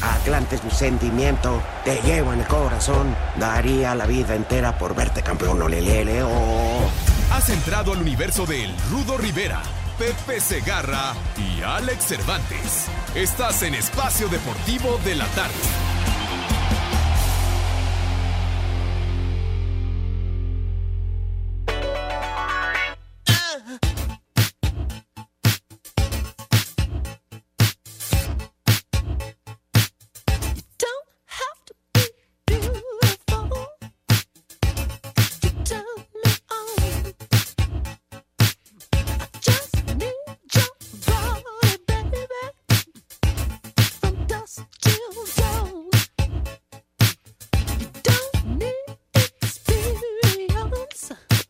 Atlante es mi sentimiento, te llevo en el corazón. Daría la vida entera por verte campeón, olelele, oh. Has entrado al universo de El Rudo Rivera, Pepe Segarra y Alex Cervantes. Estás en Espacio Deportivo de la Tarde.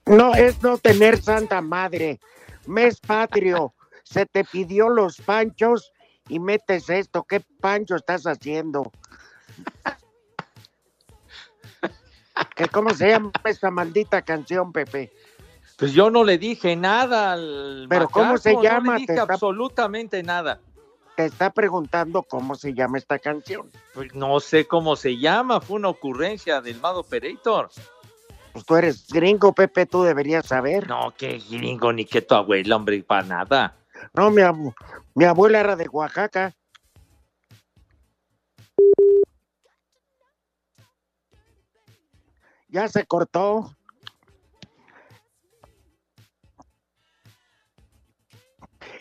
No es no tener santa madre. Mes patrio. Se te pidió los panchos y metes esto. ¿Qué pancho estás haciendo? ¿Qué, ¿Cómo se llama esta maldita canción, Pepe? Pues yo no le dije nada al Pero ¿cómo se llama? No le dije está- absolutamente nada. Te está preguntando cómo se llama esta canción. Pues no sé cómo se llama, fue una ocurrencia del Mad Operator. Pues tú eres gringo, Pepe, tú deberías saber. No, qué gringo, ni que tu abuela, hombre, para nada. No, mi, abu- mi abuela era de Oaxaca. Ya se cortó.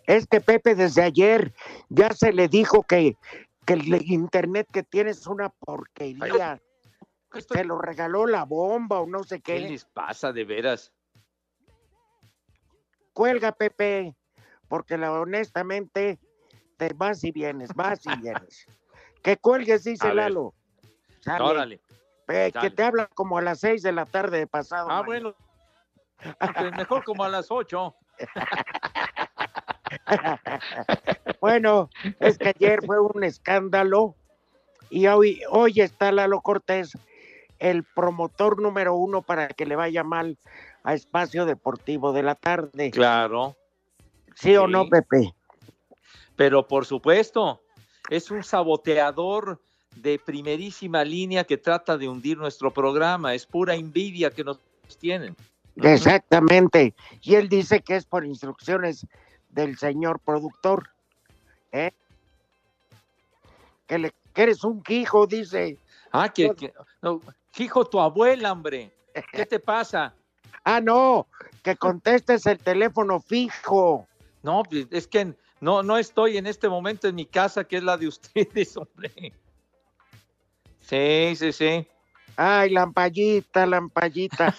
Este Pepe desde ayer ya se le dijo que, que el internet que tiene es una porquería. Se lo regaló la bomba o no sé ¿Qué qué. les pasa de veras? Cuelga, Pepe, porque la, honestamente te vas y vienes, vas y vienes. Que cuelgues, dice A. Lalo. Sale. Órale. Pe- que te habla como a las seis de la tarde de pasado. Ah, bueno. Pues mejor como a las ocho. Bueno, es que ayer fue un escándalo y hoy, hoy está Lalo Cortés, el promotor número uno para que le vaya mal a Espacio Deportivo de la tarde. Claro. ¿Sí, o no, Pepe? Pero por supuesto, es un saboteador de primerísima línea que trata de hundir nuestro programa. Es pura envidia que nos tienen. Exactamente. Y él dice que es por instrucciones del señor productor. ¿eh? Que, le, que eres un quijo, dice. Ah, que, que- no, hijo, tu abuela, hombre. ¿Qué te pasa? Ah, no, que contestes el teléfono fijo. No, pues, es que no, no estoy en este momento en mi casa, que es la de ustedes, hombre. Sí, sí, sí. Ay, lampallita, lampallita.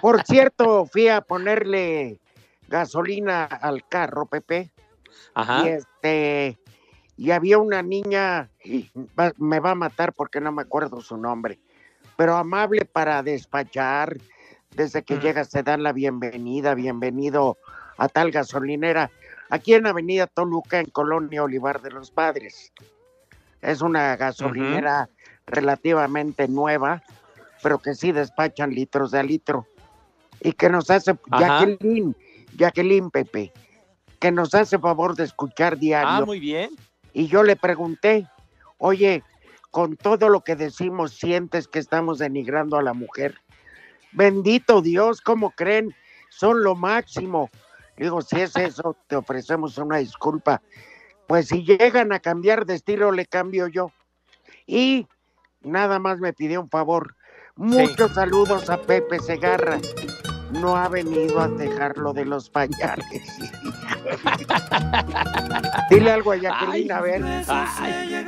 Por cierto, fui a ponerle gasolina al carro, Pepe. Ajá. Y este, y había una niña, me va a matar porque no me acuerdo su nombre, pero amable para despachar. Desde que Ujú. llegas te dan la bienvenida, bienvenido a tal gasolinera. Aquí en Avenida Toluca, en Colonia Olivar de los Padres. Es una gasolinera relativamente nueva, pero que sí despachan litros de a litro. Y que nos hace, Ajá. Jacqueline, Jacqueline Pepe, que nos hace favor de escuchar diario. Ah, muy bien. Y yo le pregunté, oye, con todo lo que decimos, ¿sientes que estamos denigrando a la mujer? Bendito Dios, ¿cómo creen? Son lo máximo. Digo, si es eso, te ofrecemos una disculpa. Pues si llegan a cambiar de estilo, le cambio yo. Y nada más me pidió un favor. Muchos saludos a Pepe Segarra. No ha venido a dejarlo de los pañales. Dile algo a Jacqueline, a ver. Ay,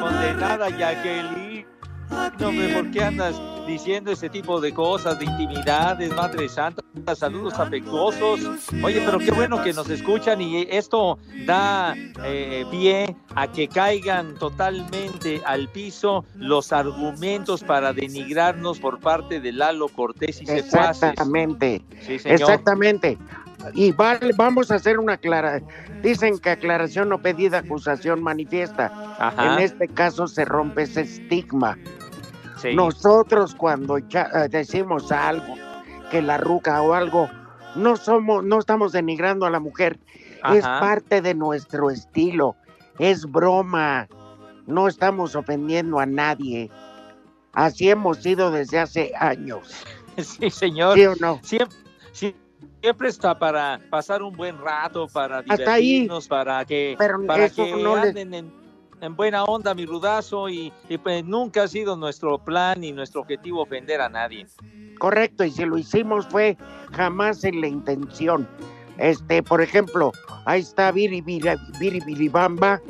condenada Jacqueline. No, hombre, ¿por qué andas diciendo ese tipo de cosas, de intimidades, Madre Santa? Saludos afectuosos. Oye, pero qué bueno que nos escuchan y esto da eh, pie a que caigan totalmente al piso los argumentos para denigrarnos por parte de Lalo Cortés y secuaces. Exactamente. Sí, señor. Exactamente. Y vale, vamos a hacer una clara. Dicen que aclaración o pedida, acusación manifiesta. Ajá. En este caso se rompe ese estigma. Sí. Nosotros cuando ya, eh, decimos algo, que la ruca o algo, no somos, no estamos denigrando a la mujer. Es parte de nuestro estilo. Es broma. No estamos ofendiendo a nadie. Así hemos sido desde hace años. Sí, señor. ¿Sí o no? siempre, sie- siempre está para pasar un buen rato, para ahí. divertirnos, para que, para que no anden en, en buena onda, mi rudazo, y, y, pues nunca ha sido nuestro plan y nuestro objetivo ofender a nadie. Correcto, y si lo hicimos fue jamás en la intención. Este, por ejemplo, ahí está Viri Viribamba,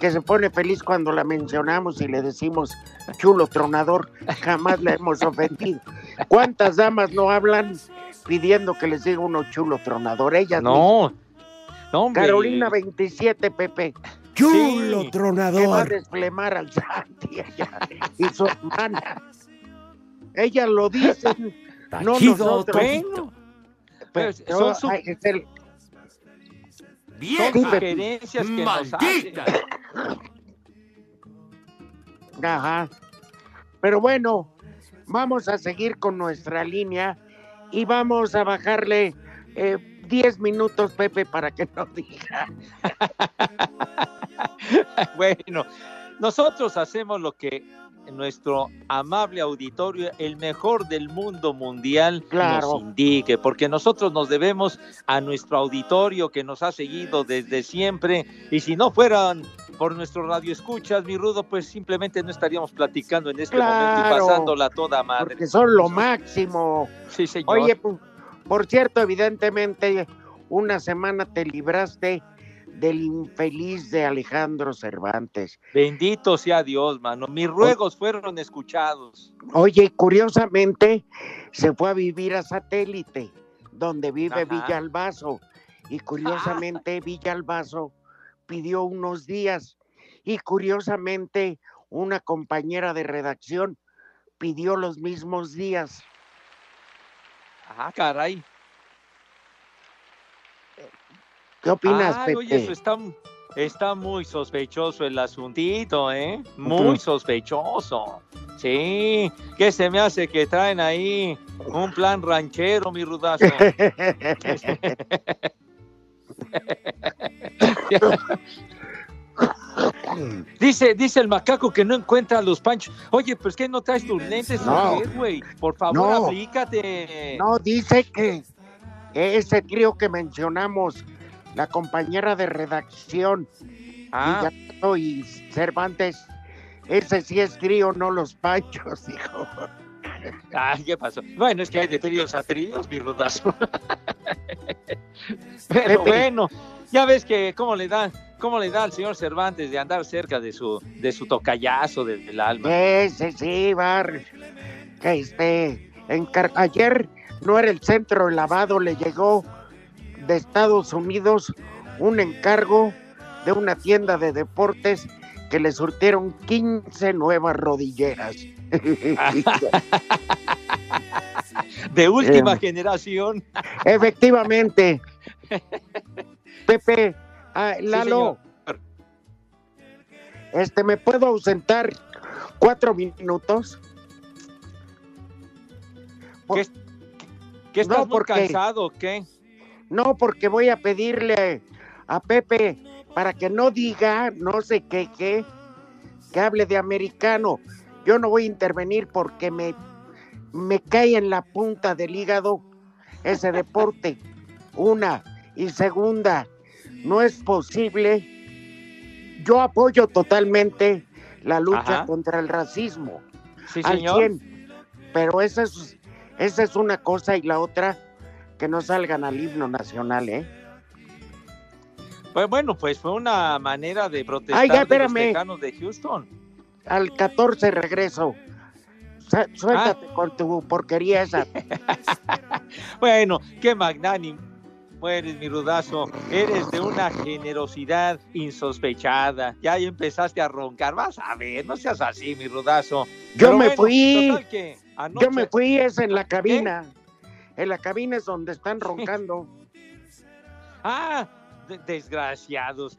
que se pone feliz cuando la mencionamos y le decimos chulo tronador, jamás la hemos ofendido. ¿Cuántas damas no hablan pidiendo que les diga uno chulo tronador? Ellas. No, no, hombre. Carolina 27, Pepe, Chulo Sí. que va a tronador. desplemar al Santi y su hermana. Ellas lo dicen, no nosotros. Bueno, Pero, son su- ay, es el- son Vieja sugerencias que nos hacen. maldita. Ajá. Pero bueno, vamos a seguir con nuestra línea y vamos a bajarle eh, 10 minutos, Pepe, para que no diga. Bueno, nosotros hacemos lo que nuestro amable auditorio, el mejor del mundo mundial, Claro. nos indique, porque nosotros nos debemos a nuestro auditorio que nos ha seguido desde siempre, y si no fueran por nuestro radio escuchas, mi rudo, pues simplemente no estaríamos platicando en este momento y pasándola toda madre. Porque son lo máximo. Sí, señor. Oye, pu- por cierto, evidentemente, una semana te libraste del infeliz de Alejandro Cervantes. Bendito sea Dios, mano. Mis ruegos fueron escuchados. Oye, curiosamente, se fue a vivir a satélite, donde vive Ajá. Villalbazo. Y curiosamente, Villalbazo pidió unos días. Y curiosamente, una compañera de redacción pidió los mismos días. Ah, caray. ¿Qué opinas, Ay, Pepe? oye, eso está, está muy sospechoso el asuntito, ¿eh? Muy sospechoso. Sí, ¿qué se me hace que traen ahí un plan ranchero, mi rudazo? dice, dice el macaco que no encuentra los panchos. Oye, pues que no traes tus lentes, No. ¿o qué, güey? Por favor, No. aplícate. No, dice que ese trío que mencionamos, la compañera de redacción, Ah, y Cervantes, ese sí es trío, no los panchos, dijo. Ay, ¿qué pasó? Bueno, es que hay de tríos a tríos, mi rudazo. Pero Pepe. bueno, ya ves que cómo le da, cómo le da al señor Cervantes de andar cerca de su, de su tocayazo del, del alma. Ese sí, Bar. Que este, encar- ayer no era el centro lavado, le llegó de Estados Unidos un encargo de una tienda de deportes que le surtieron 15 nuevas rodilleras. De última Eh. generación. Efectivamente. Pepe, ah, Lalo, este, ¿me puedo ausentar cuatro minutos? ¿Qué, qué estás No, muy porque- cansado o qué? No, porque voy a pedirle a Pepe para que no diga, no sé qué, qué, que hable de americano. Yo no voy a intervenir porque me, me cae en la punta del hígado ese deporte. Una. Y segunda, no es posible. Yo apoyo totalmente la lucha Ajá. contra el racismo Sí, al señor. 100. Pero esa es, esa es una cosa y la otra, que no salgan al himno nacional, ¿eh? Pues bueno, pues fue una manera de protestar Ay, ya, de los tejanos de Houston. Al 14 regreso. Suéltate Ah. con tu porquería esa. Bueno, qué magnánimo eres, mi rudazo. Eres de una generosidad insospechada. Ya ahí empezaste a roncar. Vas a ver, no seas así, mi rudazo. Yo Pero me bueno, fui. total que anoche- Yo me fui, es en la cabina. En la cabina es donde están roncando. Ah, de- desgraciados.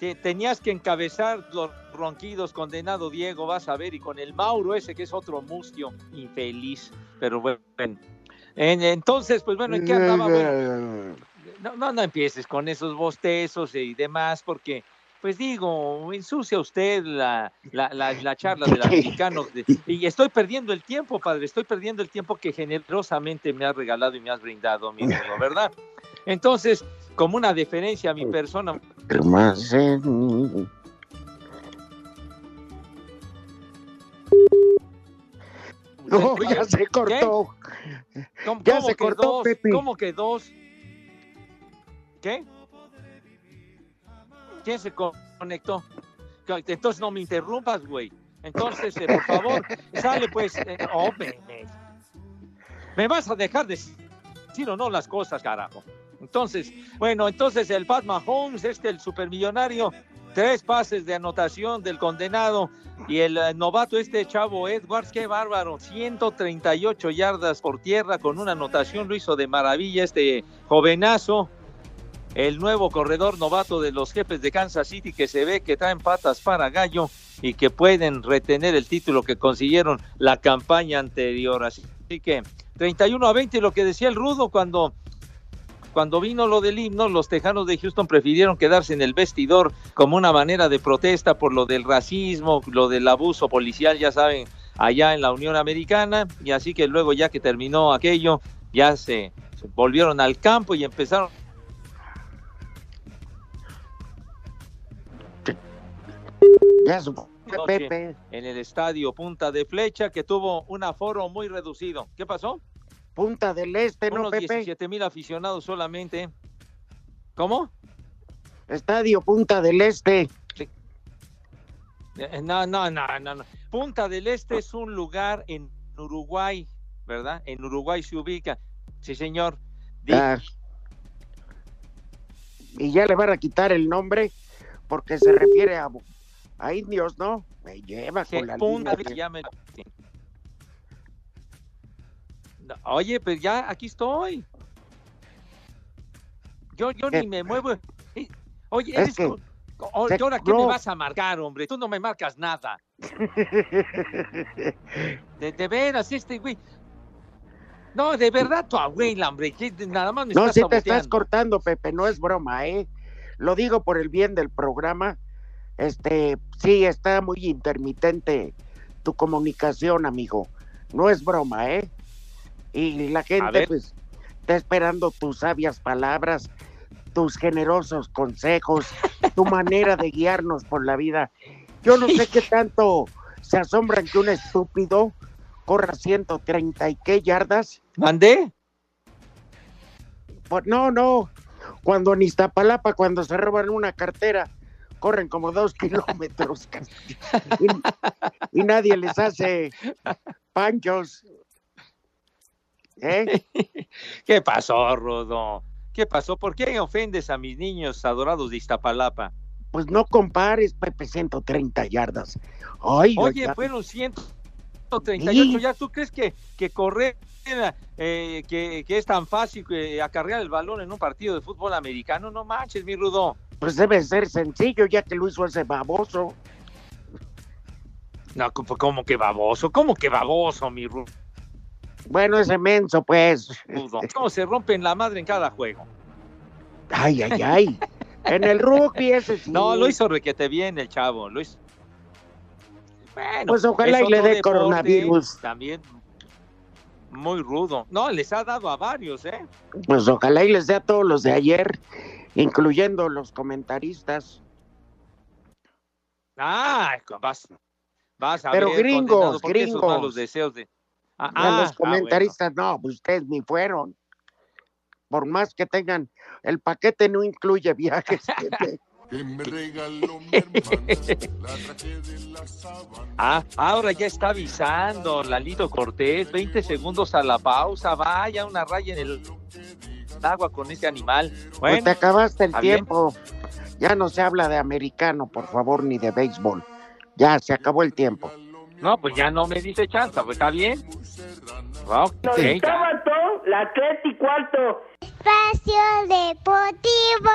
Te- Tenías que encabezar los ronquidos, condenado Diego, vas a ver, y con el Mauro ese que es otro mustio, infeliz. Pero bueno, en- entonces, pues bueno, ¿en qué andaba? Bueno, no, no, no empieces con esos bostezos y demás, porque, pues digo, ensucia usted la, la, la, la charla del americano. de- y estoy perdiendo el tiempo, padre, estoy perdiendo el tiempo que generosamente me has regalado y me has brindado, mi amigo, ¿verdad? Entonces, como una deferencia a mi persona, Más No, Oye, ya se cortó. ¿Cómo, Ya cómo se que cortó, dos? Pepe. ¿Cómo que dos? ¿Qué? ¿Quién se co- conectó? Entonces no me interrumpas, güey. Entonces, eh, por favor, sale pues. eh, oh, me, me- me vas a dejar de decir o no las cosas, carajo. Entonces, bueno, entonces el Pat Mahomes, este, el supermillonario, tres pases de anotación del condenado y el eh, novato este chavo Edwards, qué bárbaro, 138 yardas por tierra con una anotación, lo hizo de maravilla este jovenazo, el nuevo corredor novato de los jefes de Kansas City que se ve que traen patas para gallo y que pueden retener el título que consiguieron la campaña anterior. Así que 31 a 20, lo que decía el Rudo cuando cuando vino lo del himno, los tejanos de Houston prefirieron quedarse en el vestidor como una manera de protesta por lo del racismo, lo del abuso policial, ya saben, allá en la Unión Americana, y así que luego ya que terminó aquello, ya se, se volvieron al campo y empezaron en el estadio Punta de Flecha, que tuvo un aforo muy reducido. ¿Qué pasó? Punta del Este, ¿no, Unos Pepe? 17 mil aficionados solamente. ¿Cómo? Estadio Punta del Este. Eh, No, no, no, no, no. Punta del Este es un lugar en Uruguay, ¿verdad? En Uruguay se ubica. Sí, señor. Ah. Y ya le van a quitar el nombre porque se refiere a, a indios, ¿no? Me lleva con la punta línea. sí. Oye, pues ya aquí estoy. Yo, yo ni me muevo. Eh, Oye, Es eres que se- ¿y ahora qué me vas a marcar, hombre? Tú no me marcas nada. De, de veras, este güey. No, de verdad, tu abuela, hombre. nada más me No, estás si te estás cortando, Pepe, no es broma, ¿eh? Lo digo por el bien del programa. Este, sí, está muy intermitente tu comunicación, amigo. No es broma, ¿eh? Y la gente, pues, está esperando tus sabias palabras, tus generosos consejos, tu manera de guiarnos por la vida. Yo no sé qué tanto se asombran que un estúpido corra 130 y qué yardas ¿Mandé? Pues no, no. Cuando en Iztapalapa, cuando se roban una cartera, corren como dos kilómetros. y, y nadie les hace panchos. ¿Eh? ¿Qué pasó, Rodo? ¿Qué pasó? ¿Por qué ofendes a mis niños adorados de Iztapalapa? Pues no compares, Pepe, 130 yardas. Ay, Oye, ay, fueron 138 Sí. ya. ¿Tú crees que, que correr, eh, que, que es tan fácil que acarrear el balón en un partido de fútbol americano? No manches, mi Rudo. pues debe ser sencillo, ya que lo hizo ese baboso. No, como que baboso, ¿cómo que baboso, mi Ru- Bueno, ese menso, pues. Rudo? ¿Cómo se rompen la madre en cada juego? Ay, ay, ay. En el rugby ese sí. No, lo hizo requete bien el chavo, lo hizo. Bueno, Pues ojalá es y le dé coronavirus. También muy rudo. No, les ha dado a varios, ¿eh? Pues ojalá y les dé a todos los de ayer, incluyendo los comentaristas. Ah, vas, vas a Pero ver, gringos, condenado, esos gringos. malos deseos de. Ah, ah, los ah, comentaristas, no, pues ustedes ni fueron. por más que tengan, el paquete no incluye viajes. Ah, ahora ya está avisando Lalito Cortés, 20 segundos a la pausa, vaya una raya en el agua con ese animal. Pues Bueno, te acabaste el tiempo. Ya no se habla de americano, por favor, ni de béisbol. Ya se acabó el tiempo. No, pues ya no me dice chance, pues está bien. Ok, ya. Sábado, la tres y cuarto. Espacio Deportivo.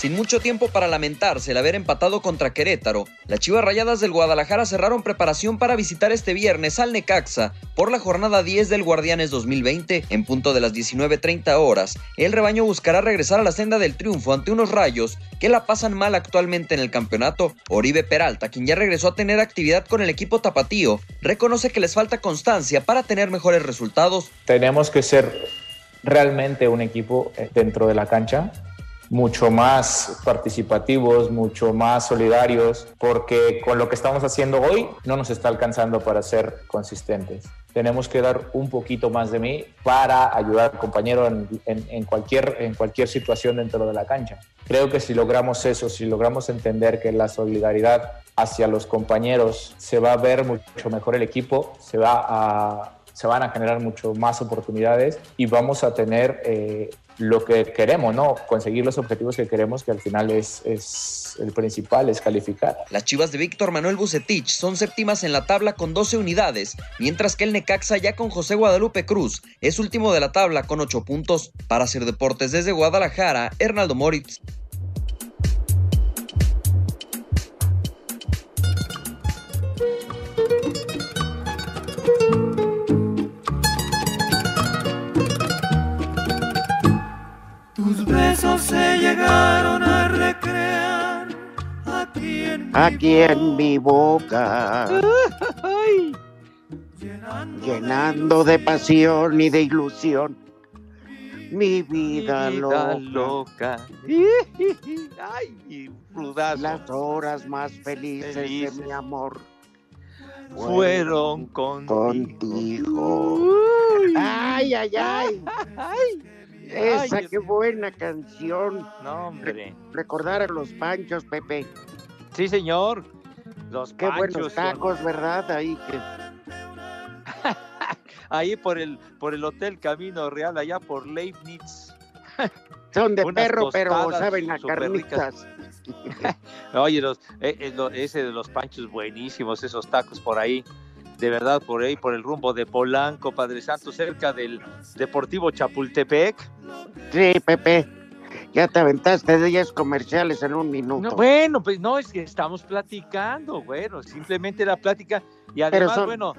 Sin mucho tiempo para lamentarse el haber empatado contra Querétaro, las Chivas Rayadas del Guadalajara cerraron preparación para visitar este viernes al Necaxa por la jornada 10 del Guardianes 2020 en punto de las 19.30 horas. El rebaño buscará regresar a la senda del triunfo ante unos rayos que la pasan mal actualmente en el campeonato. Oribe Peralta, quien ya regresó a tener actividad con el equipo tapatío, reconoce que les falta constancia para tener mejores resultados. tenemos que ser realmente un equipo eh, dentro de la cancha, mucho más participativos, mucho más solidarios, porque con lo que estamos haciendo hoy no nos está alcanzando para ser consistentes. Tenemos que dar un poquito más de mí para ayudar al compañero en, en- en cualquier, en cualquier situación dentro de la cancha. Creo que si logramos eso, si logramos entender que la solidaridad hacia los compañeros se va a ver mucho mejor el equipo, se va a se van a generar mucho más oportunidades y vamos a tener eh, lo que queremos, ¿no? Conseguir los objetivos que queremos, que al final es, el principal, es calificar. Las Chivas de Víctor Manuel Bucetich son séptimas en la tabla con 12 unidades, mientras que el Necaxa ya con José Guadalupe Cruz es último de la tabla con 8 puntos. Para hacer deportes desde Guadalajara, Hernaldo Moritz. Llegaron a recrear aquí en Aquí en mi boca, llenando de pasión y de ilusión mi vida, Vida loca. loca. Ay, rudazo. Las horas más felices, Felices. de mi amor Fueron contigo. contigo. Ay, ay, ay. Esa, Ay, qué buena canción. No, hombre. Recordar a los panchos, Pepe. Sí, señor. Los Qué buenos panchos son- tacos, ¿verdad? Ahí que ahí por el por el Hotel Camino Real, allá por Leibniz. son de Unas perro, pero saben a carnitas. Oye, los, eh, eh, lo- ese de los panchos buenísimos, esos tacos por ahí. De verdad, por ahí, por el rumbo de Polanco, Padre Santo, cerca del Deportivo Chapultepec. Sí, Pepe. Ya te aventaste de 10 comerciales en un minuto. No, bueno, pues no, es que estamos platicando, bueno, simplemente la plática. Y además, son- bueno,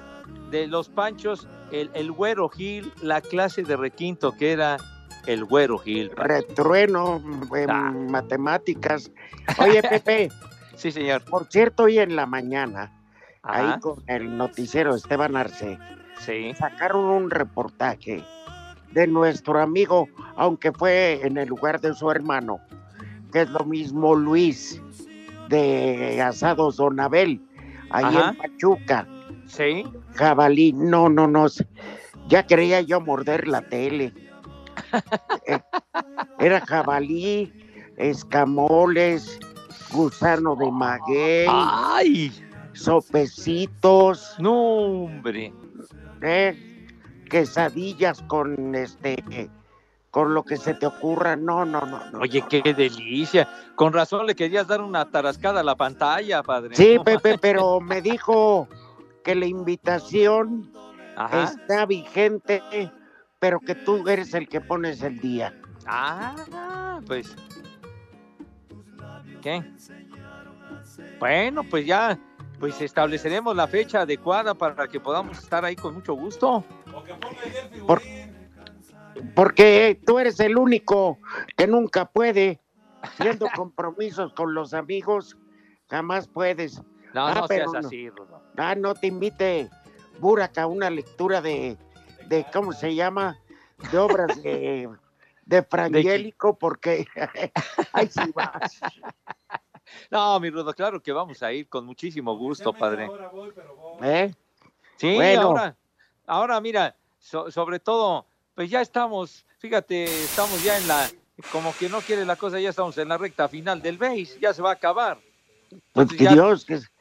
de los panchos, el, el güero Gil, la clase de requinto que era el güero Gil. Retrueno en Ah. matemáticas. Oye, Pepe, Sí, señor. por cierto, hoy en la mañana, Ajá, ahí con el noticiero Esteban Arce, sí. sacaron un reportaje de nuestro amigo, aunque fue en el lugar de su hermano, que es lo mismo Luis de Asados Donabel, ahí Ajá. en Pachuca. Sí. Jabalí, no, no, no. Ya quería yo morder la tele. Eh, Era jabalí, escamoles, gusano de maguey, ¡Ay! Sopecitos, No, hombre. eh, quesadillas con este, con lo que se te ocurra. No, no, no, no. Oye, qué delicia. Con razón le querías dar una tarascada a la pantalla, padre. Sí, Pepe, pero me dijo que la invitación Ajá. está vigente, pero que tú eres el que pones el día. Ah, pues. ¿Qué? Bueno, pues ya, pues estableceremos la fecha adecuada para que podamos estar ahí con mucho gusto. Por- porque tú eres el único que nunca puede, siendo compromisos con los amigos, jamás puedes. No, Ah, no seas no. así, Rudo. Ah, no te invite Burak a una lectura de, de ¿cómo se llama? De obras de, de Frangélico, porque ahí sí vas. No, mi Rudo, claro que vamos a ir con muchísimo gusto, padre. ¿eh? Sí, Bueno. ahora, ahora mira, so- sobre todo, pues ya estamos, fíjate, estamos ya en la, como que no quiere la cosa, ya estamos en la recta final del BASE, ya se va a acabar. Pues que ya- Dios, que es-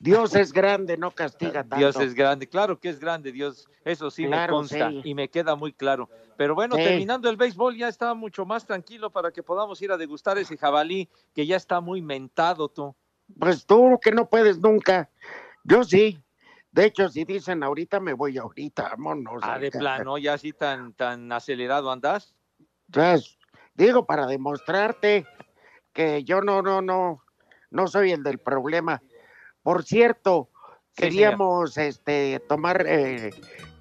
Dios es grande, no castiga tanto. Dios es grande, claro que es grande Dios, eso sí Claro, me consta sí. y me queda muy claro. Pero bueno, Sí. terminando el béisbol ya está mucho más tranquilo para que podamos ir a degustar ese jabalí que ya está muy mentado tú. Pues tú que no puedes nunca. Yo sí. De hecho, si dicen ahorita, me voy ahorita, vámonos. Ah, de plano, ya así tan, tan acelerado andas. Entonces, digo, para demostrarte que yo no, no, no, no soy el del problema. Por cierto, Sí, queríamos este tomar, eh,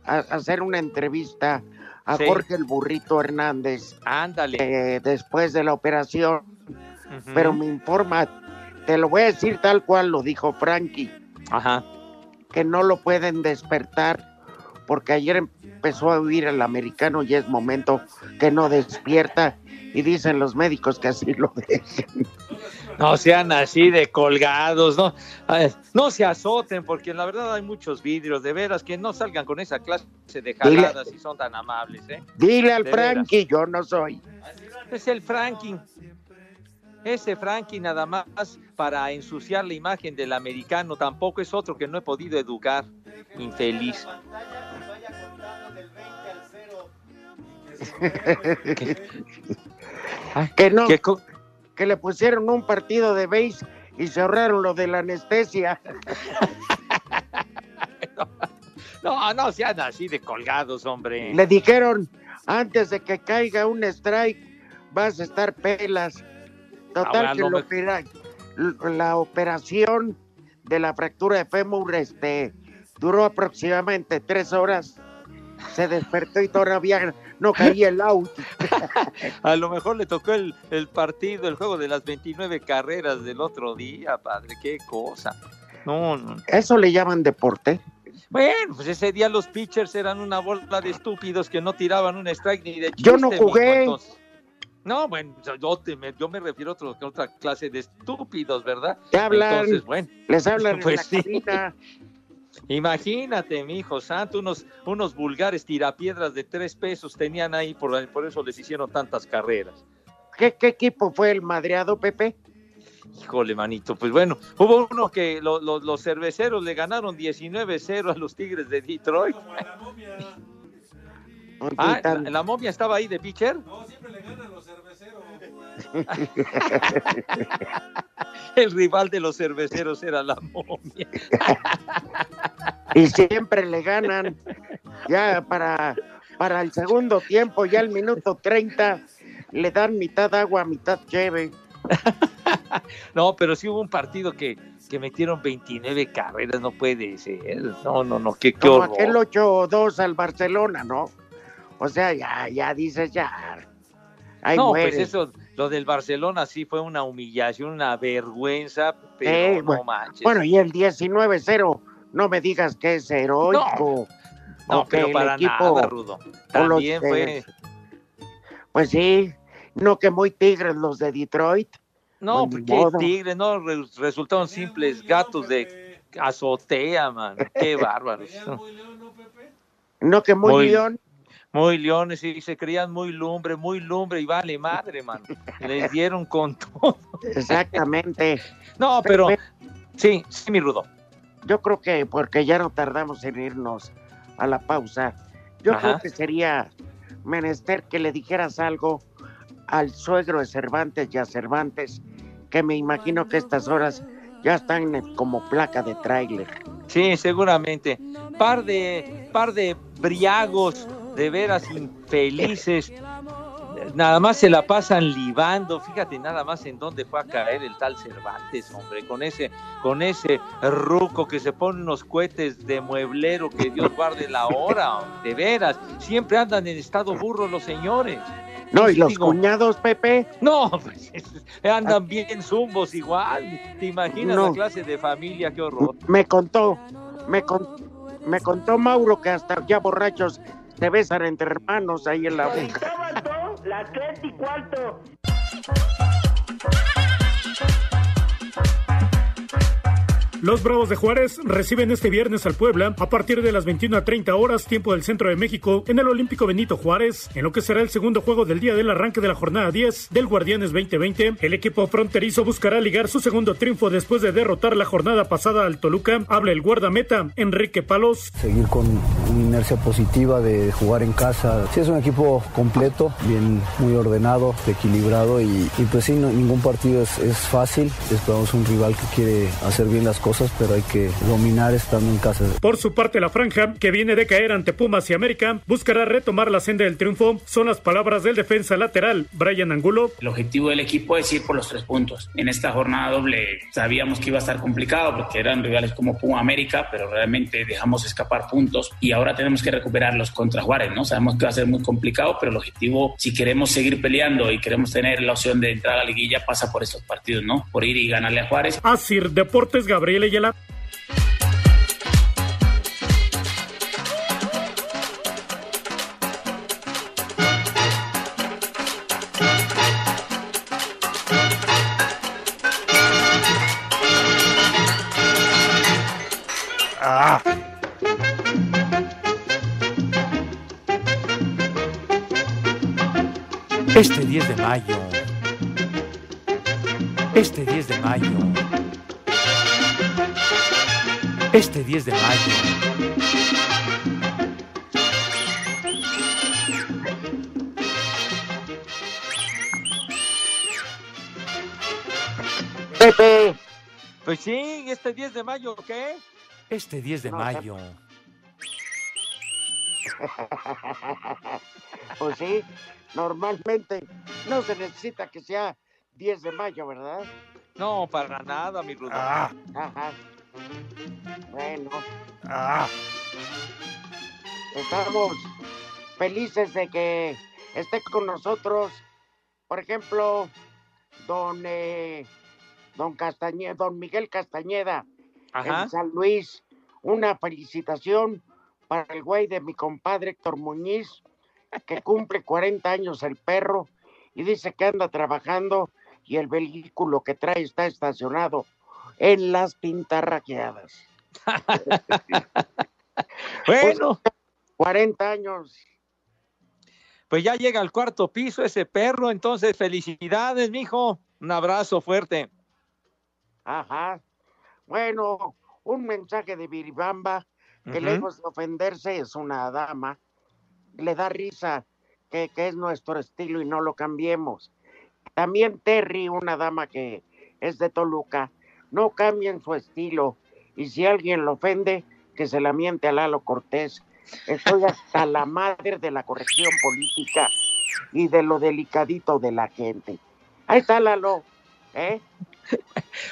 a- hacer una entrevista a Sí. Jorge el Burrito Hernández Ándale. eh, después de la operación, pero me informa, te lo voy a decir tal cual lo dijo Frankie, Ajá. que no lo pueden despertar porque ayer empezó a huir el americano y es momento que no despierta y dicen los médicos que así lo dejen. No sean así de colgados, no, no se azoten, porque la verdad hay muchos vidrios, de veras, que no salgan con esa clase de jaladas y son tan amables, ¿eh? Dile al De veras. Frankie, yo no soy. Es el Frankie. Ese Frankie nada más para ensuciar la imagen del americano, tampoco es otro que no he podido educar. Infeliz. que no, ¿Qué co- que le pusieron un partido de base y se ahorraron lo de la anestesia. No, no sean así de colgados, hombre. Le dijeron, antes de que caiga un strike, vas a estar pelas. Total Ahora que no lo me- la operación de la fractura de fémur este, duró aproximadamente tres horas. Se despertó y todavía no caía el out. A lo mejor le tocó el, el partido, el juego de las 29 carreras del otro día, padre. Qué cosa. No, no. Eso le llaman deporte. Bueno, pues ese día los pitchers eran una bola de estúpidos que no tiraban un strike ni de chiste. Yo no jugué. No, bueno, yo, te- me- yo me refiero a otro- a otra clase de estúpidos, ¿verdad? Te hablan, Entonces, bueno, les hablan Pues en la sí. cabina. Imagínate, mi hijo santo, unos, unos vulgares tirapiedras de tres pesos tenían ahí, por, por eso les hicieron tantas carreras. ¿Qué, qué equipo fue el madreado, Pepe? Híjole, manito, pues bueno, hubo uno que lo- lo- los cerveceros le ganaron 19-0 a los Tigres de Detroit. Ah, la, la momia estaba ahí de pitcher. El rival de los cerveceros era la momia. y siempre le ganan. Ya para, para el segundo tiempo, ya el minuto 30, le dan mitad agua, mitad cheve. No, pero sí hubo un partido que, que metieron 29 carreras, no puede ser. No, no, no, qué, qué Como horror. aquel 8-2 al Barcelona, ¿no? O sea, ya, ya dices, ya. Ahí no, muere. pues eso, lo del Barcelona sí fue una humillación, una vergüenza, pero Sí, no bueno, manches. Bueno, y el 19-0, no me digas que es heroico. no, o que pero para equipo- nada, Rudo. los También fue... Pues sí, no que muy tigres los de Detroit. No, Pues ni pues qué modo. tigre, no, Re- resultaron simples gatos de azotea, man. Qué bárbaros. No que muy, Muy- león. Muy leones y se creían muy lumbre, muy lumbre y vale madre, man. Les dieron con todo. Exactamente. No, pero sí, sí, mi rudo. Yo creo que porque ya no tardamos en irnos a la pausa, yo Ajá. creo que sería menester que le dijeras algo al suegro de Cervantes y a Cervantes, que me imagino que estas horas ya están como placa de tráiler. Sí, seguramente. Par de, par de briagos, de veras infelices. Nada más se la pasan libando. Fíjate nada más en dónde fue a caer el tal Cervantes, hombre, con ese, con ese ruco que se pone unos cohetes de mueblero, que Dios guarde la hora, de veras. Siempre andan en estado burro los señores. No, y los Digo, cuñados, Pepe, No, pues, andan bien zumbos igual. ¿Te imaginas No. la clase de familia? Qué horror. me contó, me, con- me contó Mauro que hasta ya borrachos se besan entre hermanos ahí en la boca. Tres y cuarto. Los Bravos de Juárez reciben este viernes al Puebla a partir de las 21 a 30 horas, tiempo del centro de México, en el Olímpico Benito Juárez, en lo que será el segundo juego del día del arranque de la jornada 10 del Guardianes 2020. El equipo fronterizo buscará ligar su segundo triunfo después de derrotar la jornada pasada al Toluca. Habla el guardameta Enrique Palos. Seguir con una inercia positiva de jugar en casa. Sí, es un equipo completo, bien, muy ordenado, equilibrado y, pues sí, ningún partido es fácil. Esperamos un rival que quiere hacer bien las cosas, pero hay que dominar estando en casa. Por su parte, la franja, que viene de caer ante Pumas y América, buscará retomar la senda del triunfo. Son las palabras del defensa lateral, Brian Angulo. El objetivo del equipo es ir por los tres puntos. En esta jornada doble sabíamos que iba a estar complicado porque eran rivales como Puma América, pero realmente dejamos escapar puntos y ahora tenemos que recuperarlos contra Juárez, ¿no? Sabemos que va a ser muy complicado, pero el objetivo, si queremos seguir peleando y queremos tener la opción de entrar a la liguilla, pasa por estos partidos, ¿no? Por ir y ganarle a Juárez. Asir Deportes, Gabriel Ayala. Ah. Este 10 de mayo. Este 10 de mayo. Este 10 de mayo. Pepe. Pues sí, este 10 de mayo, ¿qué? Este 10 de No, mayo. pues sí, normalmente no se necesita que sea 10 de mayo, ¿verdad? No, para nada, mi Rudo. Ah. Ajá. Bueno, Ah. estamos felices de que esté con nosotros, por ejemplo, don, eh, don Castañeda, don Miguel Castañeda Ajá. en San Luis. Una felicitación para el güey de mi compadre Héctor Muñiz, que cumple 40 años el perro y dice que anda trabajando y el vehículo que trae está estacionado en las pintarraqueadas. Bueno, 40 años. pues ya llega al cuarto piso ese perro, entonces felicidades, mijo. Un abrazo fuerte. Ajá. Bueno, un mensaje de Viribamba que lejos de ofenderse es una dama. Le da risa que, que es nuestro estilo y no lo cambiemos. También Terry, una dama que es de Toluca, no cambien su estilo. Y si alguien lo ofende, que se la miente a Lalo Cortés. Estoy hasta la madre de la corrección política y de lo delicadito de la gente. Ahí está Lalo, ¿eh?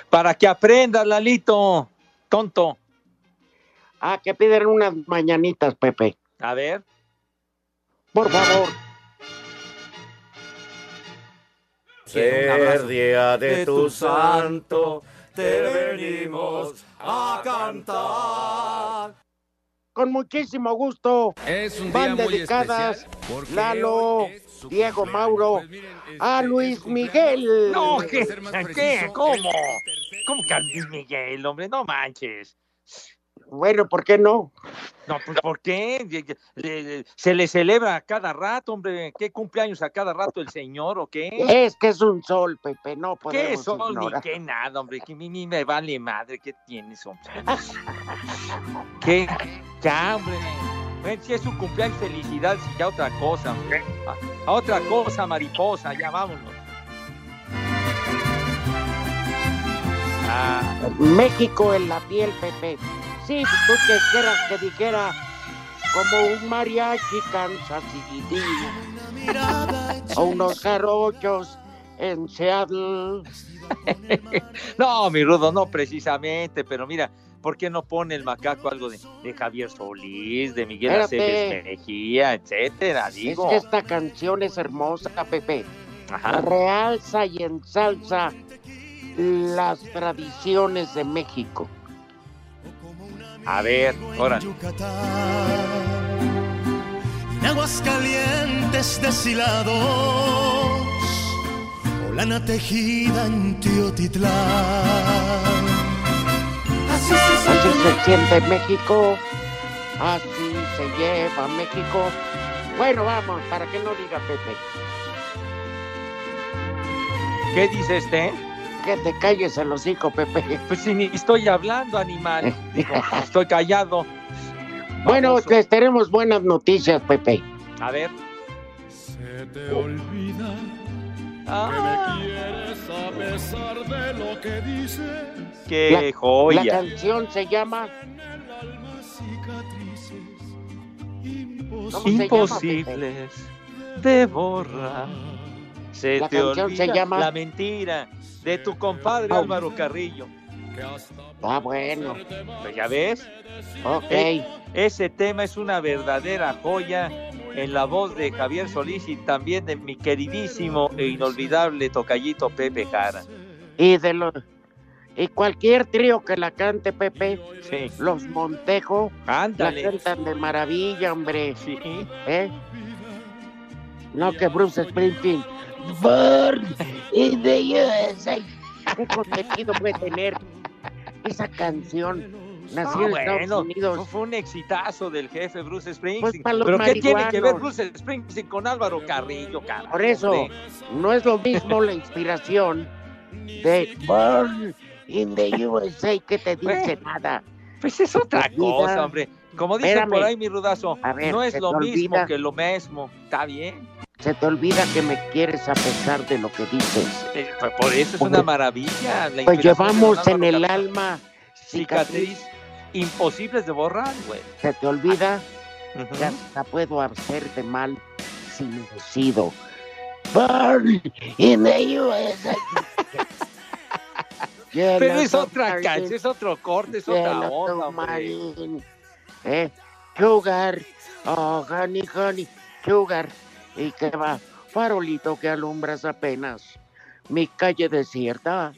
Para que aprendas, Lalito. Tonto. Ah, que piden unas mañanitas, Pepe. A ver. Por favor. Ser día de tu santo, te venimos a cantar. Con muchísimo gusto. Es un Van día muy dedicadas porque Lalo, es Diego cumpleaños. Mauro, Pues miren, este, a Luis Miguel. No, ¿qué? ¿Qué? ¿Cómo? ¿Cómo que a Luis Miguel, hombre? No manches. Bueno, ¿por qué no? No, pues ¿por qué? Se le celebra a cada rato, hombre. ¿Qué cumpleaños a cada rato el señor o qué? Es que es un sol, Pepe, no ¿Qué podemos sol ni ignorar. qué nada, hombre? Que a mí me vale madre. ¿Qué tienes, hombre? ¿Qué? Ya, hombre. Ven, si es su cumpleaños, felicidades y ya otra cosa, hombre. A, a otra cosa, mariposa, ya vámonos. Ah, México en la piel, Pepe. Sí, tú que quieras que dijera como un mariachi Kansas City o unos jarochos en Seattle. no, mi rudo, no precisamente, pero mira, ¿por qué no pone el macaco algo de, de Javier Solís, de Miguel. Aceves Mejía, etcétera? Es Digo. que esta canción es hermosa, Pepe. Ajá. Realza y ensalza las tradiciones de México. A ver, órale. en aguas calientes deshilados, o lana tejida en Teotitlán. Así se siente México. Así se lleva México. Bueno, vamos, para que no diga Pepe. ¿Qué dice este? Que te calles el hocico, Pepe. Pues si ni estoy hablando, animal. Digo, estoy callado. Bueno, les tenemos buenas noticias, Pepe. A ver. Se te olvida Ah, que me quieres a pesar de lo que dices. qué La- La joya. canción se llama Cicatrices ¿Cómo se llama, Imposibles de borrar. Se La te canción olvida se llama- La mentira de tu compadre Oh. Álvaro Carrillo. Ah, bueno. Pues ya ves. Ok. Eh, ese tema es una verdadera joya en la voz de Javier Solís y también de mi queridísimo e inolvidable tocallito Pepe Jara. Y de los y cualquier trío que la cante, Pepe, Sí. los Montejo, la Ándale. cantan de maravilla, hombre. Sí. ¿Eh? No que Bruce Springsteen. Born in the USA. ¿Qué contenido puede tener esa canción? Nació en Estados bueno, Unidos. fue un exitazo del jefe Bruce Springsteen. Pues Pero ¿qué tiene que ver. Bruce Springsteen con Álvaro Carrillo, carajo, Por eso, hombre? no es lo mismo la inspiración de Born in the USA que te dice nada. Pues es otra cosa, hombre. Como dicen Espérame. por ahí, mi rudazo, ver, no es lo mismo olvida. que lo mismo. Está bien. Se te olvida que me quieres a pesar de lo que dices. Eh, pues por eso es una maravilla. La Pues llevamos en el alma cicatriz imposibles de borrar, güey. Se te olvida Ujú. que hasta puedo hacerte mal sin merecido. Born in the USA. Pero es otra canción, es otro corte, es otra onda. Eh, sugar, oh, honey, honey, sugar. ¿Y qué va? Farolito que alumbras apenas. Mi calle desierta.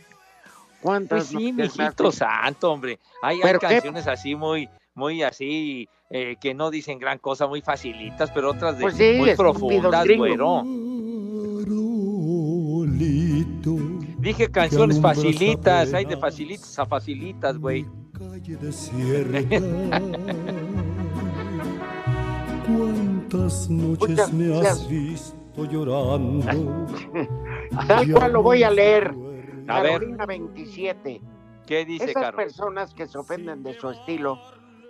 ¿Cuántas Pues sí, mijito santo, hombre. Hay, hay ¿Pero qué? canciones así muy, muy así, eh, que no dicen gran cosa, muy facilitas, pero otras de Pues sí, muy profundas, güero. Dije canciones facilitas, hay de facilitas a facilitas, güey. calle desierta. ¿Cuántas noches me has visto llorando? Tal cual lo voy a leer. A ver. Carolina 27. ¿Qué dice, Esas Caro? personas que se ofenden de su estilo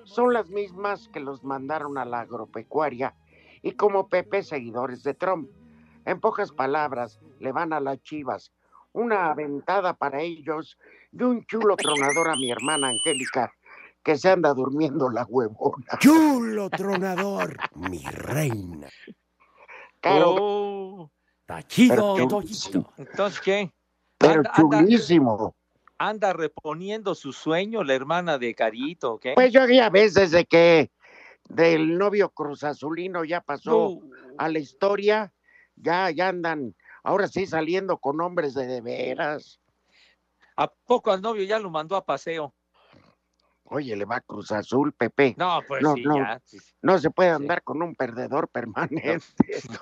son las mismas que los mandaron a la agropecuaria y como Pepe seguidores de Trump. En pocas palabras, le van a las chivas. Una aventada para ellos y un chulo tronador a mi hermana Angélica, que se anda durmiendo la huevona. Chulo tronador, mi reina. Caro, Oh, Está chido. Entonces, ¿qué? pero Anda, chulísimo. anda reponiendo su sueño la hermana de Carito, ¿qué? Pues yo ya ves desde que del novio Cruz Azulino ya pasó No. a la historia, ya, ya andan, ahora sí saliendo con hombres de, de veras. ¿A poco al novio ya lo mandó a paseo? Oye, le va a Cruz Azul, Pepe. No, pues No, sí, no. ya. No se puede andar con un perdedor permanente.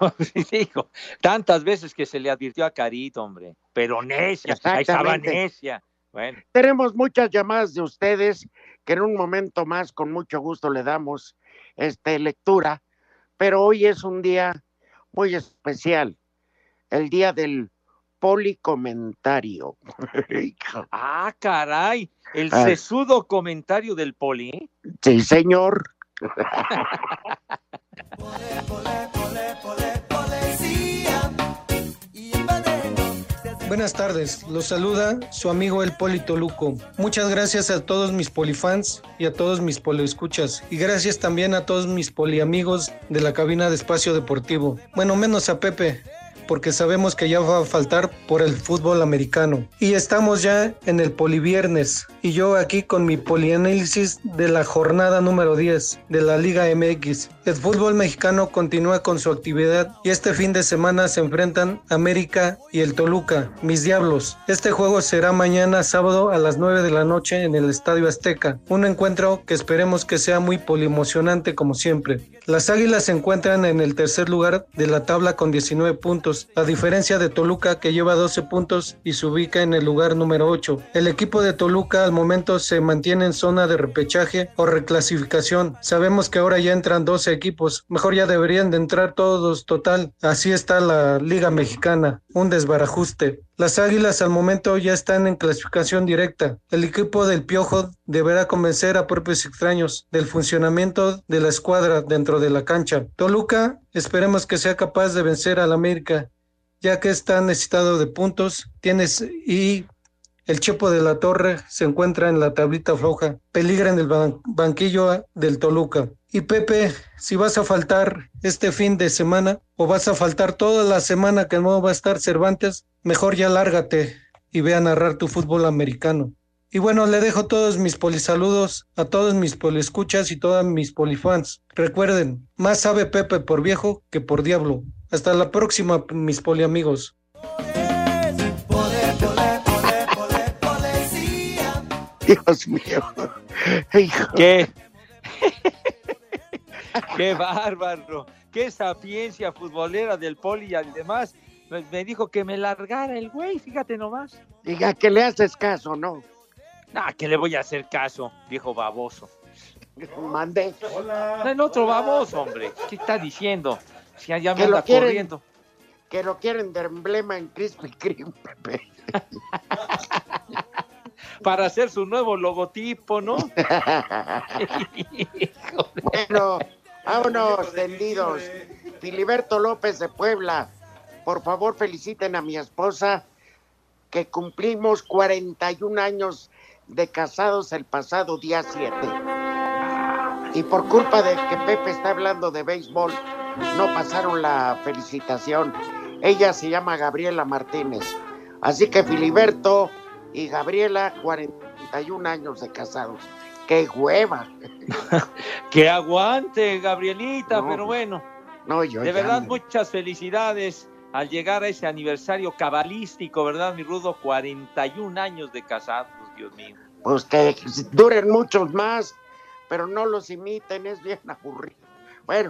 No, digo, tantas veces que se le advirtió a Carito, hombre. Pero necia, ahí estaba necia. Bueno, Tenemos muchas llamadas de ustedes que en un momento más con mucho gusto le damos este lectura, pero hoy es un día muy especial, el día del policomentario. ah, caray, el Ah. sesudo comentario del poli. sí, señor. Buenas tardes, los saluda su amigo el Poli Toluco. Muchas gracias a todos mis polifans y a todos mis poliescuchas. Y gracias también a todos mis poliamigos de la cabina de Espacio Deportivo. Bueno, menos a Pepe, porque sabemos que ya va a faltar por el fútbol americano. Y estamos ya en el Poliviernes. Y yo aquí con mi polianálisis de la jornada número 10 de la Liga MX. El fútbol mexicano continúa con su actividad y este fin de semana se enfrentan América y el Toluca, mis diablos. Este juego será mañana sábado a las 9 de la noche en el Estadio Azteca. Un encuentro que esperemos que sea muy poliemocionante como siempre. Las Águilas se encuentran en el tercer lugar de la tabla con 19 puntos, a diferencia de Toluca que lleva 12 puntos y se ubica en el lugar número 8. El equipo de Toluca al momento se mantiene en zona de repechaje o reclasificación. Sabemos que ahora ya entran 12 equipos, mejor ya deberían de entrar todos total. Así está la Liga Mexicana, un desbarajuste. Las Águilas al momento ya están en clasificación directa. El equipo del Piojo deberá convencer a propios extraños del funcionamiento de la escuadra dentro de la cancha. Toluca, esperemos que sea capaz de vencer al América, ya que está necesitado de puntos. Tienes y el Chepo de la Torre se encuentra en la tablita floja, peligra en el banquillo del Toluca. Y Pepe, si vas a faltar este fin de semana o vas a faltar toda la semana que no va a estar Cervantes, mejor ya lárgate y ve a narrar tu fútbol americano. Y bueno, le dejo todos mis polisaludos a todos mis poliescuchas y todas mis polifans. Recuerden, más sabe Pepe por viejo que por diablo. Hasta la próxima, mis poliamigos. Dios mío. ¿Qué? Qué bárbaro. Qué sapiencia futbolera del poli y además me dijo que me largara el güey, fíjate nomás. Diga que le haces caso, ¿no? Ah, que le voy a hacer caso, viejo baboso. Mande. Hola. El otro baboso, hombre. ¿Qué está diciendo? Si allá me anda corriendo. Que lo quieren de emblema en Krispy Kreme, Pepe. Para hacer su nuevo logotipo, ¿no? bueno, vámonos, tendidos. Filiberto López de Puebla por favor feliciten a mi esposa que cumplimos 41 años de casados el pasado día 7. Y por culpa de que Pepe está hablando de béisbol, no pasaron la felicitación. Ella se llama Gabriela Martínez. Así que Filiberto y Gabriela, 41 años de casados. ¡Qué hueva! que aguante, Gabrielita, pero bueno. No, yo de verdad, muchas felicidades al llegar a ese aniversario cabalístico, ¿verdad, mi Rudo? 41 años de casados, Dios mío. Pues que duren muchos más, pero no los imiten, es bien aburrido. Bueno,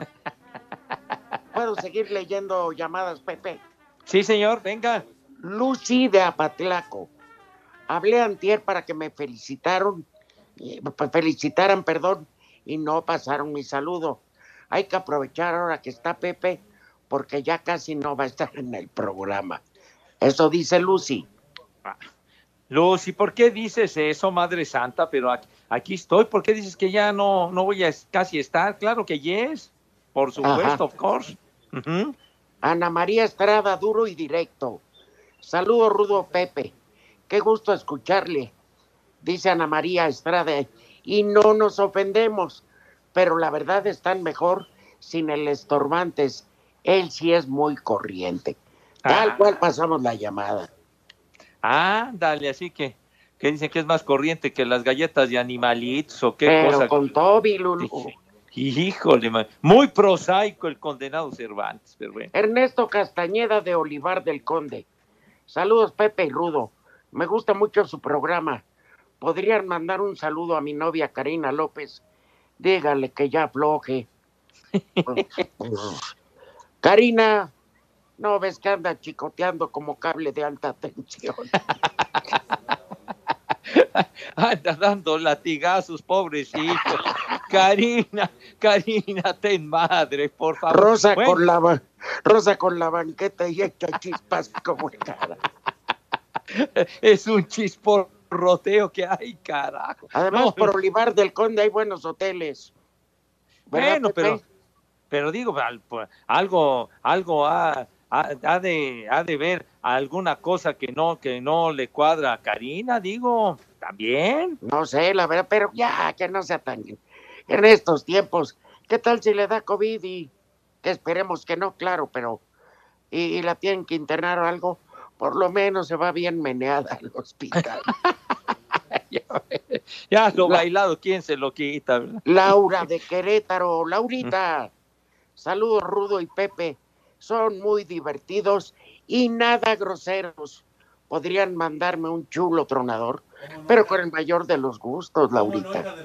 ¿puedo seguir leyendo llamadas, Pepe? Sí, señor, venga. Lucy de Apatlaco. Hablé antier para que me felicitaron, felicitaran, perdón, y no pasaron mi saludo. Hay que aprovechar ahora que está Pepe porque ya casi no va a estar en el programa. Eso dice Lucy. Ah, Lucy, ¿por qué dices eso, Madre Santa? Pero aquí, estoy. ¿Por qué dices que ya no, no voy a casi estar? Claro que yes. Por supuesto, of course. Ana María Estrada, duro y directo. Saludo, Rudo Pepe. Qué gusto escucharle. Dice Ana María Estrada. Y no nos ofendemos, pero la verdad están mejor sin el estorbantes él sí es muy corriente. Tal ah. cual pasamos la llamada. Ah, dale, así que, que dicen que es más corriente que las galletas de animalitos o qué Pero cosa. con Toby, Lulu. Híjole, muy prosaico el condenado Cervantes, pero bueno. Ernesto Castañeda de Olivar del Conde. Saludos, Pepe y Rudo. Me gusta mucho su programa. ¿Podrían mandar un saludo a mi novia Karina López? Dígale que ya afloje. Karina, no ves que anda chicoteando como cable de alta tensión. anda dando latigazos, pobrecito. Karina, Karina, ten madre, por favor. Rosa con la Rosa con la banqueta y echa chispas como cara. Es un chisporroteo que hay, carajo. Además, por Olivar del Conde hay buenos hoteles. Bueno, pero pero digo, algo, algo ha, ha, de, ha de ver alguna cosa que no, que no le cuadra a Karina, digo, también. No sé, la verdad, pero ya, que no sea tan en estos tiempos. ¿Qué tal si le da COVID y que esperemos que no, claro, pero y, la tienen que internar o algo? Por lo menos se va bien meneada al hospital. ya, lo bailado, ¿quién se lo quita? Laura de Querétaro, Laurita. Saludos Rudo y Pepe. Son muy divertidos y nada groseros. Podrían mandarme un chulo tronador, pero con el mayor de los gustos, Laurita.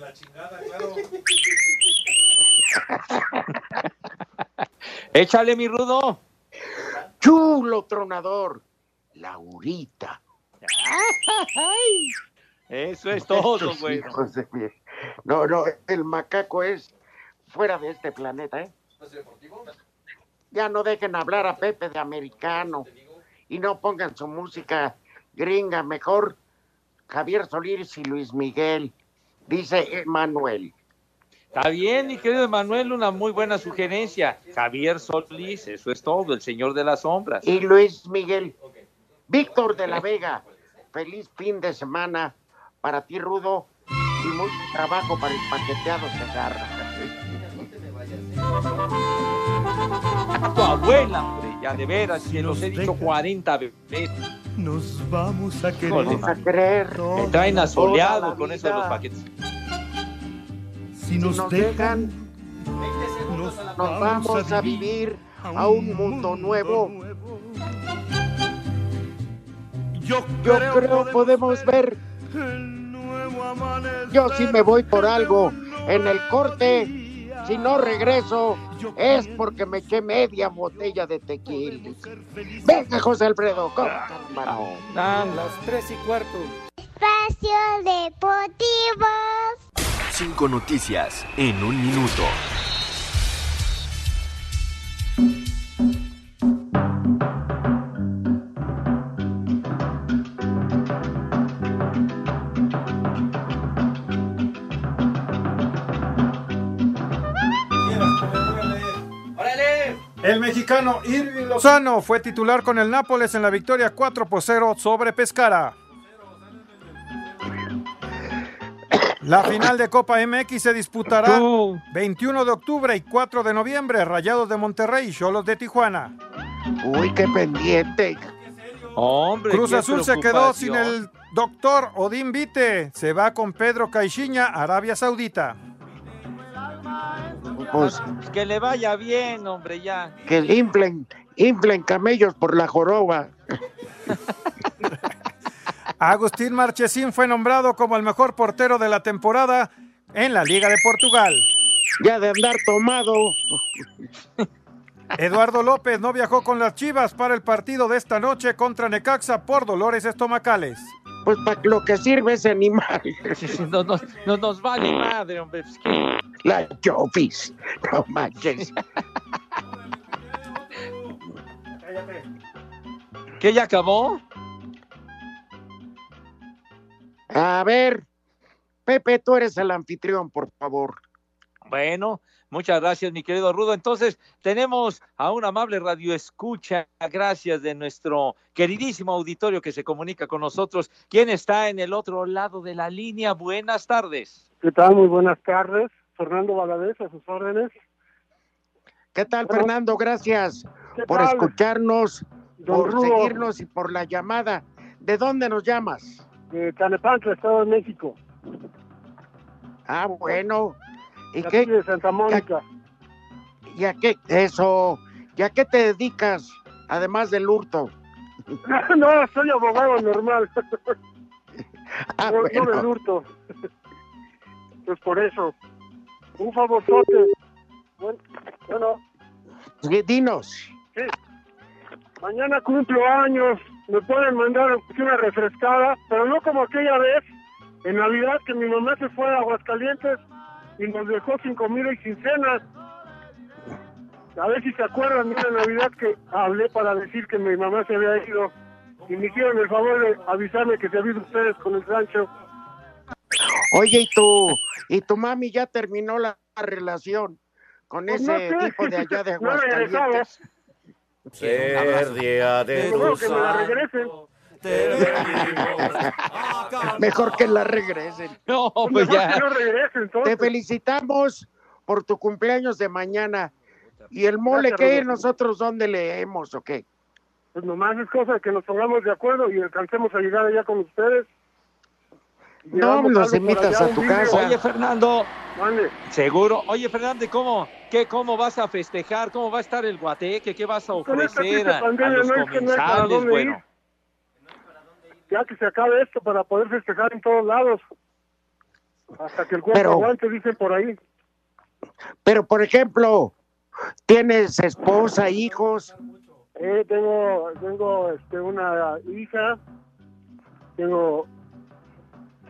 Échale, mi rudo. Chulo tronador. Laurita. Eso es todo, güey. de No, no, el macaco es fuera de este planeta, ¿eh? Ya no dejen hablar a Pepe de americano y no pongan su música gringa, mejor Javier Solís y Luis Miguel, dice Emanuel. Está bien, mi querido Manuel, una muy buena sugerencia. Javier Solís, eso es todo, el señor de las sombras. Y Luis Miguel. Víctor de la Vega, feliz fin de semana para ti, Rudo, y mucho trabajo para el paqueteado. A tu abuela, hombre, ya de veras, si los he dicho 40 veces. Nos vamos a querer. Híjole, a creer. Me traen asoleado con eso de los paquetes. Si nos, nos dejan, nos Nos vamos a vivir a un mundo nuevo. Yo Yo creo podemos ver. Yo sí me voy por algo. En el corte, si no regreso, es porque me eché media botella de tequila. Venga, José Alfredo, cómprame. Las tres y cuarto. Espacio Deportivo. Cinco noticias en un minuto. Mexicano Irving Lozano fue titular con el Nápoles en la victoria 4 por 0 sobre Pescara. La final de Copa MX se disputará 21 de octubre y 4 de noviembre. Rayados de Monterrey y Cholos de Tijuana. Uy, qué pendiente. Hombre, Cruz qué Azul se quedó sin el doctor Odín Vite. Se va con Pedro Caixinha, Arabia Saudita. Pues Que le vaya bien, hombre, ya. que inflen, inflen camellos por la joroba. Agustín Marchesín fue nombrado como el mejor portero de la temporada en la Liga de Portugal. Ya de andar tomado. Eduardo López no viajó con las Chivas para el partido de esta noche contra Necaxa por dolores estomacales. Pues para lo que sirve ese animal. No, no, no nos vale madre, hombre. pues. La Chofis. No manches. ¿Qué ya acabó? A ver, Pepe, tú eres el anfitrión, por favor. Bueno, muchas gracias, mi querido Rudo. Entonces, tenemos a un amable radio escucha, gracias de nuestro queridísimo auditorio que se comunica con nosotros. ¿Quién está en el otro lado de la línea? Buenas tardes. ¿Qué tal? Muy buenas tardes. Fernando Valadez, a sus órdenes. ¿Qué tal, Bueno, Fernando? Gracias ¿qué por tal? escucharnos, Don por Rudo. seguirnos y por la llamada. ¿De dónde nos llamas? De Tanepantla, Estado de México. Ah, bueno. ¿Y qué? de Santa Mónica. ¿Y a qué? Eso. ¿Y a qué te dedicas, además del hurto? no, soy abogado normal. Ah, no, no bueno. del hurto. pues por eso. Un favorzote. Bueno, bueno, Dinos. sí. Mañana cumplo años. Me pueden mandar una refrescada, pero no como aquella vez en Navidad que mi mamá se fue a Aguascalientes y nos dejó sin comida y sin cena. A ver si se acuerdan de una Navidad que hablé para decir que mi mamá se había ido y me hicieron el favor de avisarme que se habían ido ustedes con el rancho. Oye, ¿y tu, y tu mami ya terminó la relación con Pues ese no sé. tipo de allá de No. Aguascalientes? Ser día de Espero tu que me la regresen. Mejor que la regresen. No, pues Mejor ya. que no regrese, entonces. Te felicitamos por tu cumpleaños de mañana. ¿Y el mole? Rodolfo. ¿Nosotros dónde leemos o qué? Pues nomás es cosa de que nos pongamos de acuerdo y alcancemos a llegar allá con ustedes. No, nos invitas a tu casa. Oye, Fernando, seguro. Oye, Fernando, ¿y ¿cómo, qué, ¿cómo vas a festejar? ¿Cómo va a estar el guateque? ¿Qué vas a esta ofrecer a, a los que comensales? Bueno, ir. Ya que se acabe esto para poder festejar en todos lados. Hasta que el cuerpo Pero- aguante, dicen por ahí. Pero, por ejemplo, ¿tienes esposa, hijos? Eh, tengo, tengo este, una hija, tengo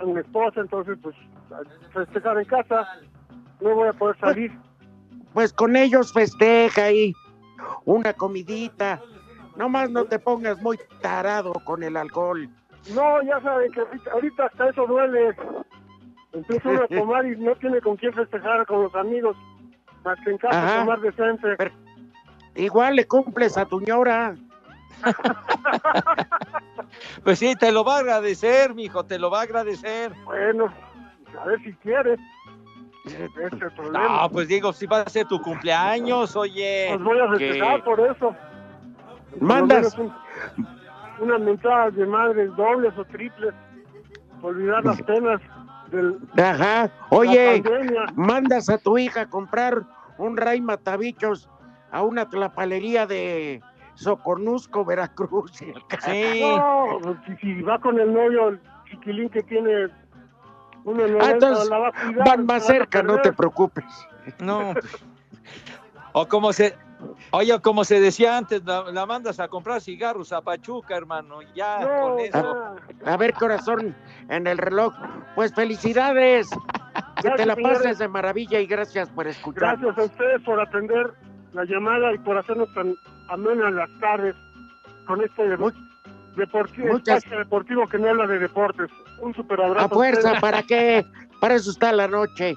una esposa, entonces pues festejar en casa, no voy a poder salir. Pues con ellos festeja ahí una comidita. Nomás no te pongas muy tarado con el alcohol. No, ya saben que ahorita, ahorita hasta eso duele. Empieza uno a tomar y no tiene con quién festejar con los amigos, más que en casa Ajá. tomar decente. Igual le cumples a tu ñora. Pues sí, te lo va a agradecer, mijo, te lo va a agradecer. Bueno, a ver si quieres. Ese es el problema. No, pues digo, si va a ser tu cumpleaños, oye. Pues voy a festejar que- por eso. Mandas. Un- unas mentadas de madres dobles o triples. Olvidar las penas del... Ajá. Oye, mandas a tu hija a comprar un ray matabichos a una tlapalería de Soconusco, Veracruz. No, pues, si, si va con el novio, el chiquilín que tiene uno Ah, entonces la va a cuidar, van más cerca, no te preocupes. No. O como se, oye, como se decía antes, la, la mandas a comprar cigarros a Pachuca, hermano. Ya con eso. A ver, corazón, en el reloj. Pues felicidades. Que te Gracias, la pases señores. de maravilla y gracias por escuchar. Gracias a ustedes por atender la llamada y por hacernos tan amenas las tardes con este deportivo, muchas- deportivo que no habla de deportes. Un super abrazo. A fuerza, ustedes. ¿para qué? Para eso está la noche.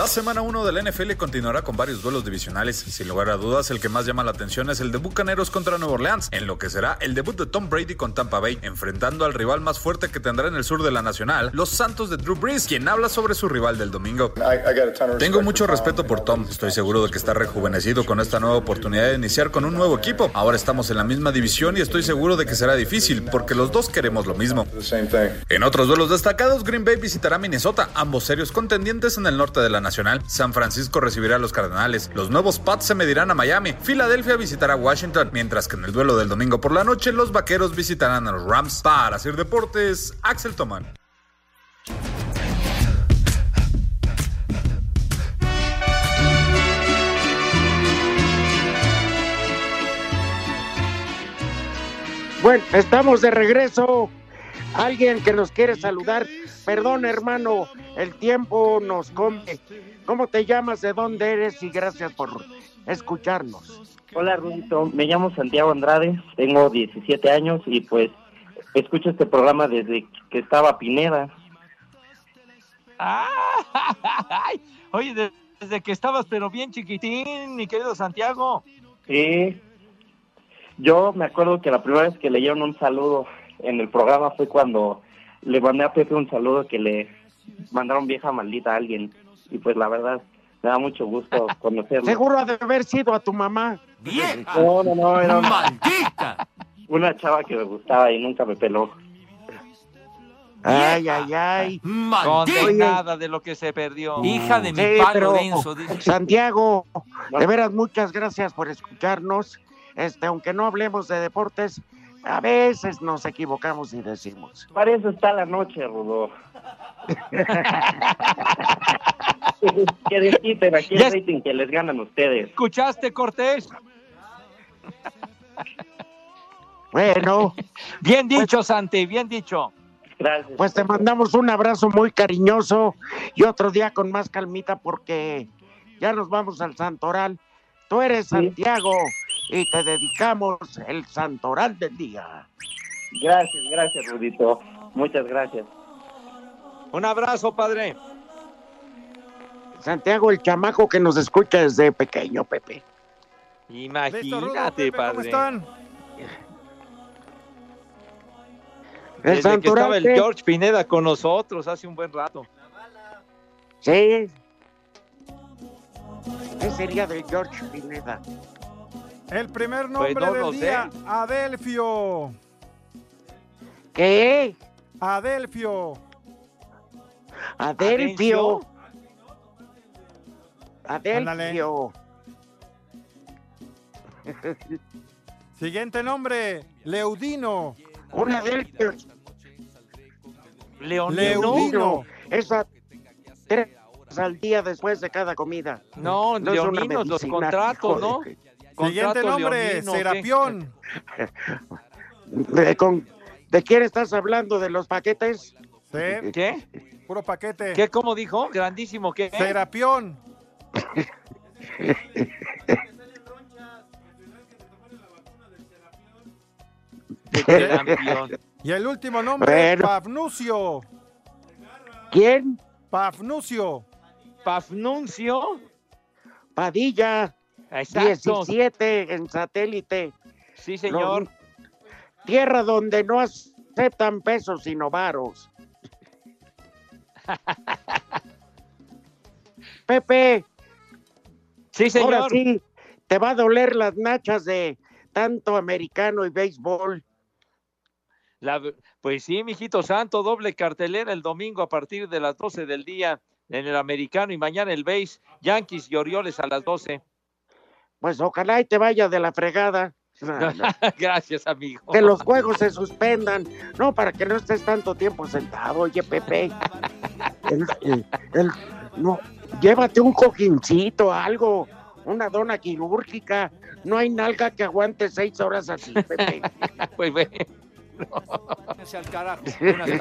La semana 1 del NFL continuará con varios duelos divisionales. Sin lugar a dudas, el que más llama la atención es el de Bucaneros contra Nueva Orleans, en lo que será el debut de Tom Brady con Tampa Bay, enfrentando al rival más fuerte que tendrá en el sur de la Nacional, los Santos de Drew Brees, quien habla sobre su rival del domingo. Tengo mucho respeto por Tom. Estoy seguro de que está rejuvenecido con esta nueva oportunidad de iniciar con un nuevo equipo. Ahora estamos en la misma división y estoy seguro de que será difícil, porque los dos queremos lo mismo. En otros duelos destacados, Green Bay visitará Minnesota, ambos serios contendientes en el norte de la Nacional. San Francisco recibirá a los Cardenales. Los nuevos Pats se medirán a Miami. Filadelfia visitará Washington, mientras que en el duelo del domingo por la noche, los Vaqueros visitarán a los Rams. Para hacer deportes, Axel Toman. Bueno, estamos de regreso. Alguien que nos quiere saludar. Perdón, hermano, el tiempo nos come. ¿Cómo te llamas? ¿De dónde eres? Y gracias por escucharnos. Hola Rudito, me llamo Santiago Andrade, tengo 17 años y pues escucho este programa desde que estaba Pineda. Ay, oye, de- desde que estabas pero bien chiquitín, mi querido Santiago. Sí, yo me acuerdo que la primera vez que leyeron un saludo en el programa fue cuando le mandé a Pepe un saludo que le mandaron vieja maldita a alguien y pues la verdad me da mucho gusto conocerlo. Seguro ha de haber sido a tu mamá. No, no, no, era una, una chava que me gustaba y nunca me peló. Ay, ay, ay. Condenada de lo que se perdió. Hija de mi Sí, palo pero, denso, dice. Santiago, de veras muchas gracias por escucharnos. Este, aunque no hablemos de deportes, a veces nos equivocamos y decimos. Para eso está la noche, Rudo. que desquiten aquí el Ya- rating que les ganan ustedes. ¿Escuchaste, Cortés? Bueno. Bien dicho, Santi, bien dicho. Gracias. Pues te mandamos un abrazo muy cariñoso y otro día con más calmita porque ya nos vamos al Santoral. Tú eres Santiago y te dedicamos el Santoral del día. Gracias, gracias, Rudito. Muchas gracias. Un abrazo, padre. Santiago, el chamaco que nos escucha desde pequeño, Pepe. Imagínate, padre. ¿Cómo están? El Desde que estaba el. George Pineda con nosotros hace un buen rato. Sí. ¿Qué sería de George Pineda? El primer Pues nombre no del sé. día, Adelfio. ¿Qué? Adelfio. Adelfio. Adelfio. Siguiente nombre, Leudino. Un Adelfio. Leonino. Leudino. Esa tres al día después de cada comida. No, No es una Leoninos, los contratos, ¿no? Siguiente nombre. Serapión. ¿De, con- ¿De quién estás hablando? ¿De los paquetes? Sí, ¿Qué? puro paquete. ¿Qué? ¿Cómo dijo? Grandísimo, ¿qué? Serapión. Y el último nombre, Bueno. Pafnucio. ¿Quién? Pafnucio. Pafnuncio. Padilla. Exacto. 17 en satélite. Sí, señor. Tierra donde no aceptan pesos sino varos. Pepe, Sí, ahora señor. sí, te va a doler las nachas de tanto americano y béisbol. La- pues sí, mijito santo, doble cartelera el domingo a partir de las 12 del día en el americano y mañana el base, Yankees y Orioles a las 12. Pues ojalá y te vaya de la fregada. No, no, Gracias, amigo. Que los juegos se suspendan. No, para que no estés tanto tiempo sentado, oye, Pepe. El- el- el- no, llévate un cojincito, algo, una dona quirúrgica. No hay nalga que aguante seis horas así, Pepe. Pues bueno. Carajo. Buenas tardes.